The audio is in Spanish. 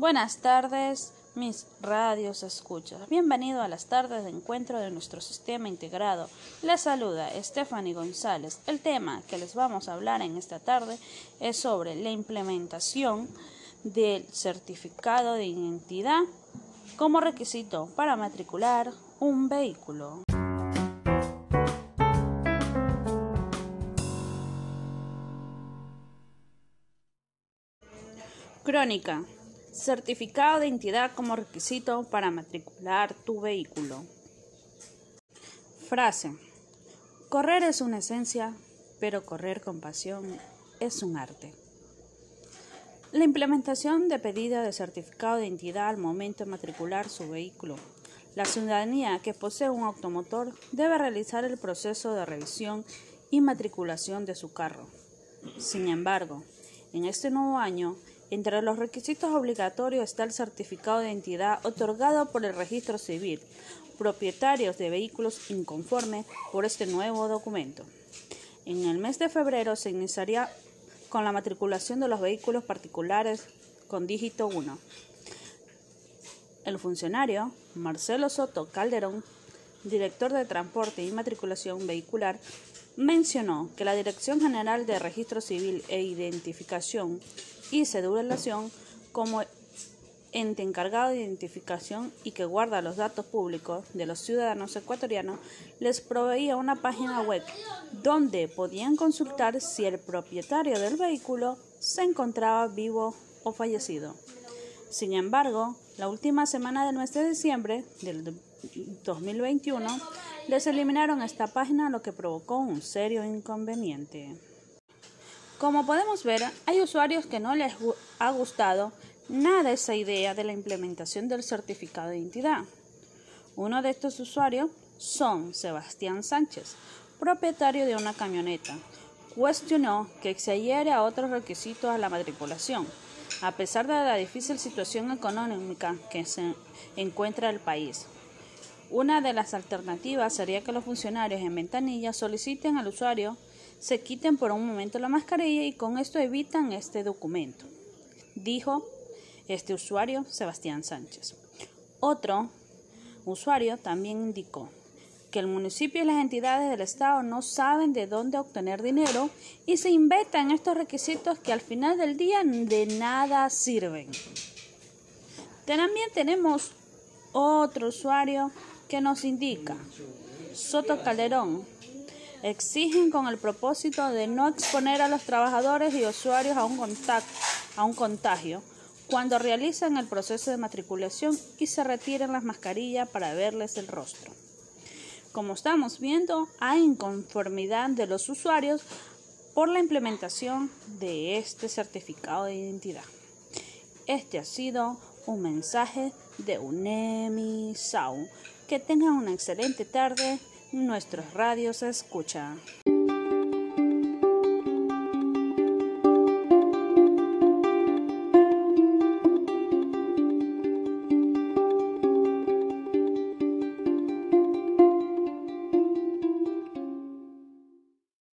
Buenas tardes, mis radios escuchas. Bienvenido a las tardes de encuentro de nuestro sistema integrado. Les saluda Stephanie González. El tema que les vamos a hablar en esta tarde es sobre la implementación del certificado de identidad como requisito para matricular un vehículo. Crónica. Certificado de identidad como requisito para matricular tu vehículo. Frase. Correr es una esencia, pero correr con pasión es un arte. La implementación de pedido de certificado de identidad al momento de matricular su vehículo. La ciudadanía que posee un automotor debe realizar el proceso de revisión y matriculación de su carro. Sin embargo, en este nuevo año, entre los requisitos obligatorios está el certificado de identidad otorgado por el registro civil, propietarios de vehículos inconformes por este nuevo documento. En el mes de febrero se iniciaría con la matriculación de los vehículos particulares con dígito 1. El funcionario Marcelo Soto Calderón, director de Transporte y Matriculación Vehicular, mencionó que la Dirección General de Registro Civil e Identificación y Cedulación como ente encargado de identificación y que guarda los datos públicos de los ciudadanos ecuatorianos, les proveía una página web donde podían consultar si el propietario del vehículo se encontraba vivo o fallecido. Sin embargo, la última semana del mes de diciembre del 2021 les eliminaron esta página, lo que provocó un serio inconveniente. Como podemos ver, hay usuarios que no les ha gustado nada esa idea de la implementación del certificado de identidad. Uno de estos usuarios son Sebastián Sánchez, propietario de una camioneta. Cuestionó que adhiere a otros requisitos a la matriculación, a pesar de la difícil situación económica que se encuentra el país. Una de las alternativas sería que los funcionarios en ventanilla soliciten al usuario se quiten por un momento la mascarilla y con esto evitan este documento, dijo este usuario Sebastián Sánchez. Otro usuario también indicó que el municipio y las entidades del Estado no saben de dónde obtener dinero y se inventan estos requisitos que al final del día de nada sirven. También tenemos otro usuario que nos indica, Soto Calderón, exigen con el propósito de no exponer a los trabajadores y usuarios a un, contagio cuando realizan el proceso de matriculación y se retiren las mascarillas para verles el rostro. Como estamos viendo, hay inconformidad de los usuarios por la implementación de este certificado de identidad. Este ha sido un mensaje de UNEMI SAU. Que tengan una excelente tarde. Nuestros radios se escuchan.